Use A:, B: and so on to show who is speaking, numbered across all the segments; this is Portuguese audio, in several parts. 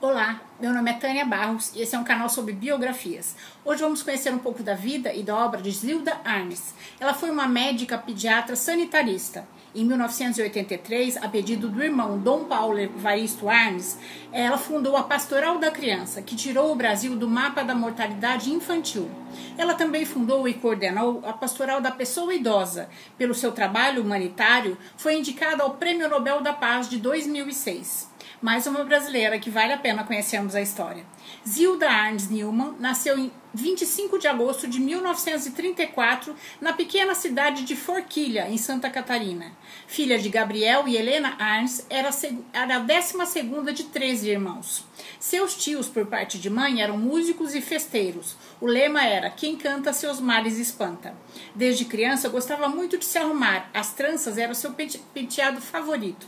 A: Olá, meu nome é Tânia Barros e esse é um canal sobre biografias. Hoje vamos conhecer um pouco da vida e da obra de Zilda Arnes. Ela foi uma médica pediatra sanitarista. Em 1983, a pedido do irmão Dom Paulo Evaristo Arnes, ela fundou a Pastoral da Criança, que tirou o Brasil do mapa da mortalidade infantil. Ela também fundou e coordenou a Pastoral da Pessoa Idosa. Pelo seu trabalho humanitário, foi indicada ao Prêmio Nobel da Paz de 2006 mais uma brasileira que vale a pena conhecermos a história. Zilda Arnes Newman nasceu em 25 de agosto de 1934 na pequena cidade de Forquilha, em Santa Catarina. Filha de Gabriel e Helena Arnes, era a 12 de 13 irmãos. Seus tios, por parte de mãe, eram músicos e festeiros. O lema era: quem canta seus males espanta. Desde criança gostava muito de se arrumar, as tranças eram seu penteado favorito.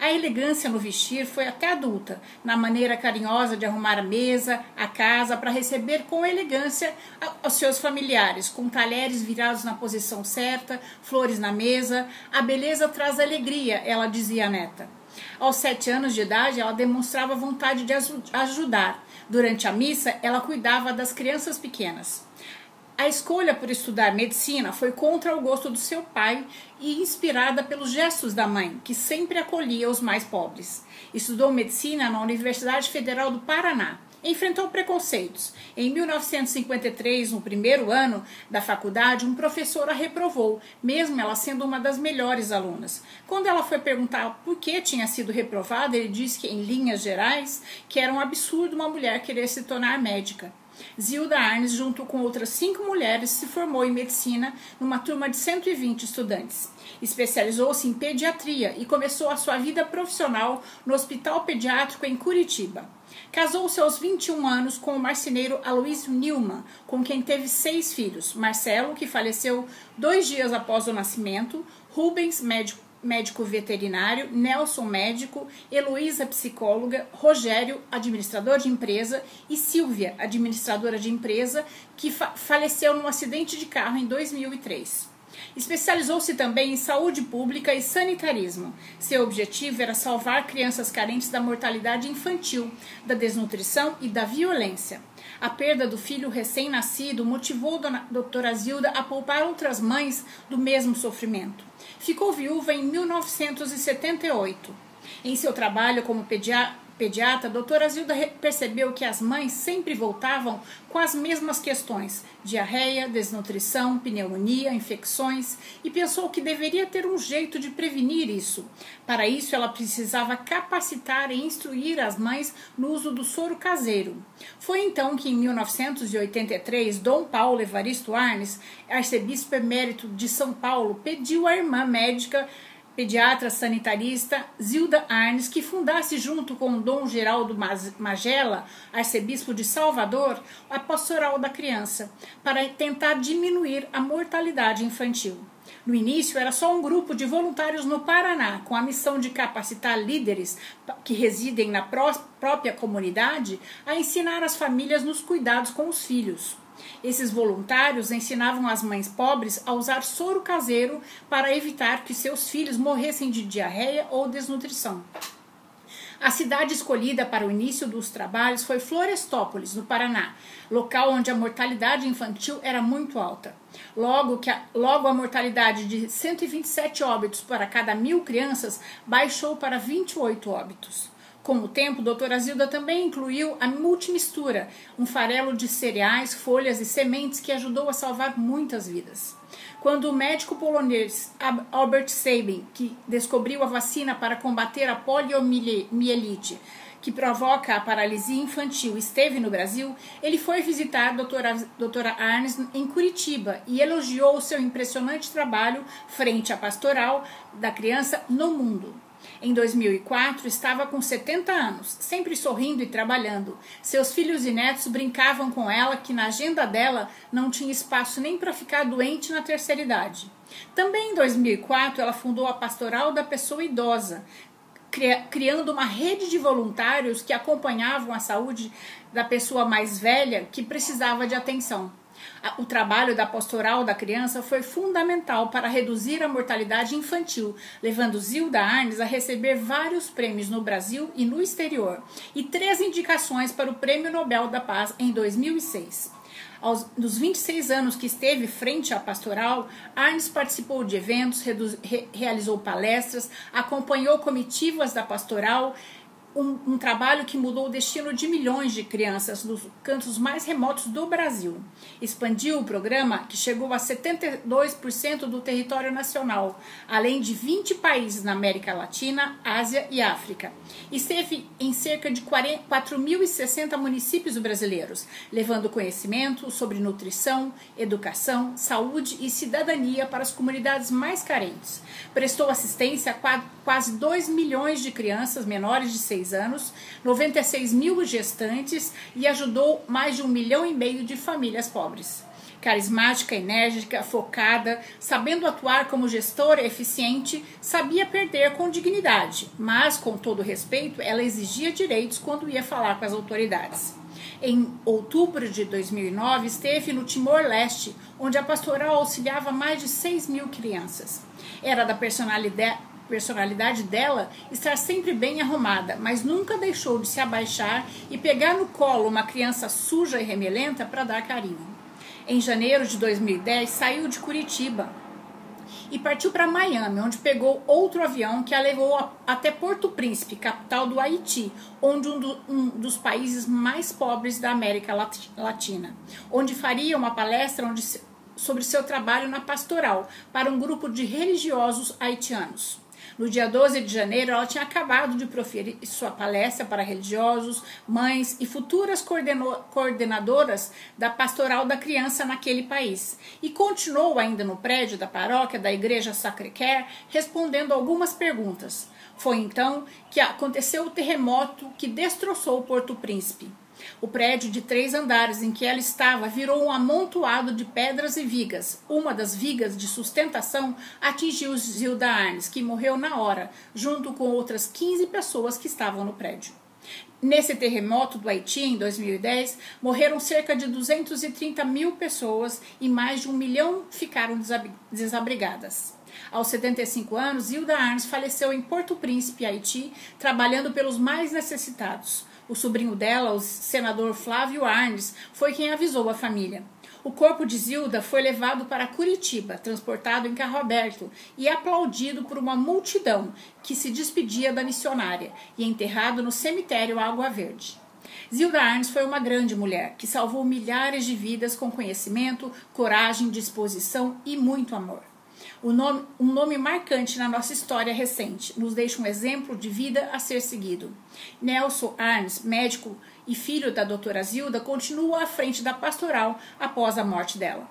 A: A elegância no vestir foi até adulta, na maneira carinhosa de arrumar a mesa, a casa, para receber com elegância os seus familiares, com talheres virados na posição certa, flores na mesa. A beleza traz alegria, ela dizia à neta. Aos sete anos de idade, ela demonstrava vontade de ajudar. Durante a missa, ela cuidava das crianças pequenas. A escolha por estudar medicina foi contra o gosto do seu pai e inspirada pelos gestos da mãe, que sempre acolhia os mais pobres. Estudou medicina na Universidade Federal do Paraná. Enfrentou preconceitos. Em 1953, no primeiro ano da faculdade, um professor a reprovou, mesmo ela sendo uma das melhores alunas. Quando ela foi perguntar por que tinha sido reprovada, ele disse que, em linhas gerais, que era um absurdo uma mulher querer se tornar médica. Zilda Arnes, junto com outras cinco mulheres, se formou em medicina numa turma de 120 estudantes. Especializou-se em pediatria e começou a sua vida profissional no Hospital Pediátrico em Curitiba. Casou-se aos 21 anos com o marceneiro Aloysio Newman, com quem teve seis filhos: Marcelo, que faleceu dois dias após o nascimento, Rubens, médico médico veterinário, Nelson médico, Heloísa psicóloga, Rogério administrador de empresa e Silvia administradora de empresa que fa faleceu num acidente de carro em 2003. Especializou-se também em saúde pública e sanitarismo. Seu objetivo era salvar crianças carentes da mortalidade infantil, da desnutrição e da violência. A perda do filho recém-nascido motivou a doutora Zilda a poupar outras mães do mesmo sofrimento. Ficou viúva em 1978. Em seu trabalho como pediatra, a doutora Zilda percebeu que as mães sempre voltavam com as mesmas questões: diarreia, desnutrição, pneumonia, infecções, e pensou que deveria ter um jeito de prevenir isso. Para isso, ela precisava capacitar e instruir as mães no uso do soro caseiro. Foi então que, em 1983, Dom Paulo Evaristo Arnes, arcebispo emérito de São Paulo, pediu à irmã médica pediatra sanitarista Zilda Arnes, que fundasse junto com Dom Geraldo Magela, arcebispo de Salvador, a Pastoral da Criança, para tentar diminuir a mortalidade infantil. No início, era só um grupo de voluntários no Paraná, com a missão de capacitar líderes que residem na própria comunidade a ensinar as famílias nos cuidados com os filhos. Esses voluntários ensinavam as mães pobres a usar soro caseiro para evitar que seus filhos morressem de diarreia ou desnutrição. A cidade escolhida para o início dos trabalhos foi Florestópolis, no Paraná, local onde a mortalidade infantil era muito alta. Logo, que a, logo a mortalidade de 127 óbitos para cada mil crianças baixou para 28 óbitos. Com o tempo, doutora Zilda também incluiu a multimistura, um farelo de cereais, folhas e sementes que ajudou a salvar muitas vidas. Quando o médico polonês Albert Sabin, que descobriu a vacina para combater a poliomielite, que provoca a paralisia infantil, esteve no Brasil, ele foi visitar a doutora, doutora Arnes em Curitiba e elogiou seu impressionante trabalho frente à pastoral da criança no mundo. Em 2004, estava com 70 anos, sempre sorrindo e trabalhando. Seus filhos e netos brincavam com ela que na agenda dela não tinha espaço nem para ficar doente na terceira idade. Também em 2004, ela fundou a Pastoral da Pessoa Idosa, criando uma rede de voluntários que acompanhavam a saúde da pessoa mais velha que precisava de atenção. O trabalho da pastoral da criança foi fundamental para reduzir a mortalidade infantil, levando Zilda Arnes a receber vários prêmios no Brasil e no exterior, e três indicações para o Prêmio Nobel da Paz em 2006. Aos, dos 26 anos que esteve frente à pastoral, Arnes participou de eventos, re, realizou palestras, acompanhou comitivas da pastoral, um, um, trabalho que mudou o destino de milhões de crianças nos cantos mais remotos do Brasil. Expandiu o programa, que chegou a 72% do território nacional, além de 20 países na América Latina, Ásia e África. Esteve em cerca de 4.060 municípios brasileiros, levando conhecimento sobre nutrição, educação, saúde e cidadania para as comunidades mais carentes. Prestou assistência a quase 2 milhões de crianças menores de 6 anos, 96 mil gestantes e ajudou mais de um milhão e meio de famílias pobres. Carismática, enérgica, focada, sabendo atuar como gestora eficiente, sabia perder com dignidade, mas, com todo respeito, ela exigia direitos quando ia falar com as autoridades. Em outubro de 2009, esteve no Timor-Leste, onde a pastoral auxiliava mais de 6 mil crianças. Era da personalidade personalidade dela estar sempre bem arrumada, mas nunca deixou de se abaixar e pegar no colo uma criança suja e remelenta para dar carinho. Em janeiro de 2010, saiu de Curitiba e partiu para Miami, onde pegou outro avião que a levou até Porto Príncipe, capital do Haiti, onde um, do, um dos países mais pobres da América Latina, onde faria uma palestra onde, sobre seu trabalho na pastoral para um grupo de religiosos haitianos. No dia 12 de janeiro, ela tinha acabado de proferir sua palestra para religiosos, mães e futuras coordenadoras da pastoral da criança naquele país. E continuou ainda no prédio da paróquia da Igreja Sacré-Cœur, respondendo algumas perguntas. Foi então que aconteceu o terremoto que destroçou Porto Príncipe. O prédio de três andares em que ela estava virou um amontoado de pedras e vigas. Uma das vigas de sustentação atingiu Zilda Arnes, que morreu na hora, junto com outras 15 pessoas que estavam no prédio. Nesse terremoto do Haiti, em 2010, morreram cerca de 230 mil pessoas e mais de um milhão ficaram desabrigadas. Aos 75 anos, Hilda Arnes faleceu em Porto Príncipe, Haiti, trabalhando pelos mais necessitados. O sobrinho dela, o senador Flávio Arnes, foi quem avisou a família. O corpo de Zilda foi levado para Curitiba, transportado em carro aberto e aplaudido por uma multidão que se despedia da missionária e enterrado no cemitério Água Verde. Zilda Arnes foi uma grande mulher que salvou milhares de vidas com conhecimento, coragem, disposição e muito amor. Nome, um nome marcante na nossa história recente, nos deixa um exemplo de vida a ser seguido. Nelson Arnes, médico e filho da doutora Zilda, continua à frente da pastoral após a morte dela.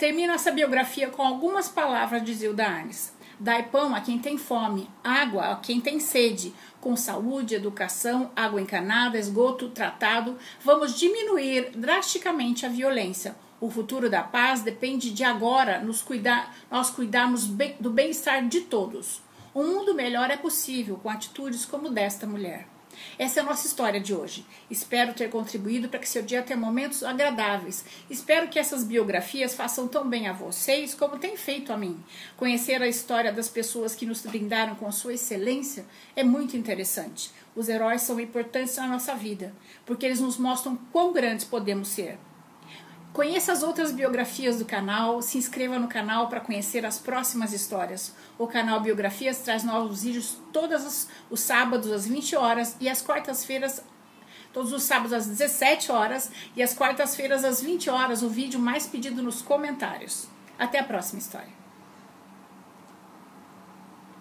A: Termino essa biografia com algumas palavras de Zilda Arnes. Dai pão a quem tem fome, água a quem tem sede. Com saúde, educação, água encanada, esgoto tratado, vamos diminuir drasticamente a violência o futuro da paz depende de agora nos cuidar, nós cuidarmos bem, do bem-estar de todos. Um mundo melhor é possível com atitudes como desta mulher. Essa é a nossa história de hoje. Espero ter contribuído para que seu dia tenha momentos agradáveis. Espero que essas biografias façam tão bem a vocês como tem feito a mim. Conhecer a história das pessoas que nos brindaram com sua excelência é muito interessante. Os heróis são importantes na nossa vida, porque eles nos mostram quão grandes podemos ser. Conheça as outras biografias do canal, se inscreva no canal para conhecer as próximas histórias. O canal Biografias traz novos vídeos todos os sábados às 20 horas e às quartas-feiras todos os sábados às 17 horas e às quartas-feiras às 20 horas, o vídeo mais pedido nos comentários. Até a próxima história.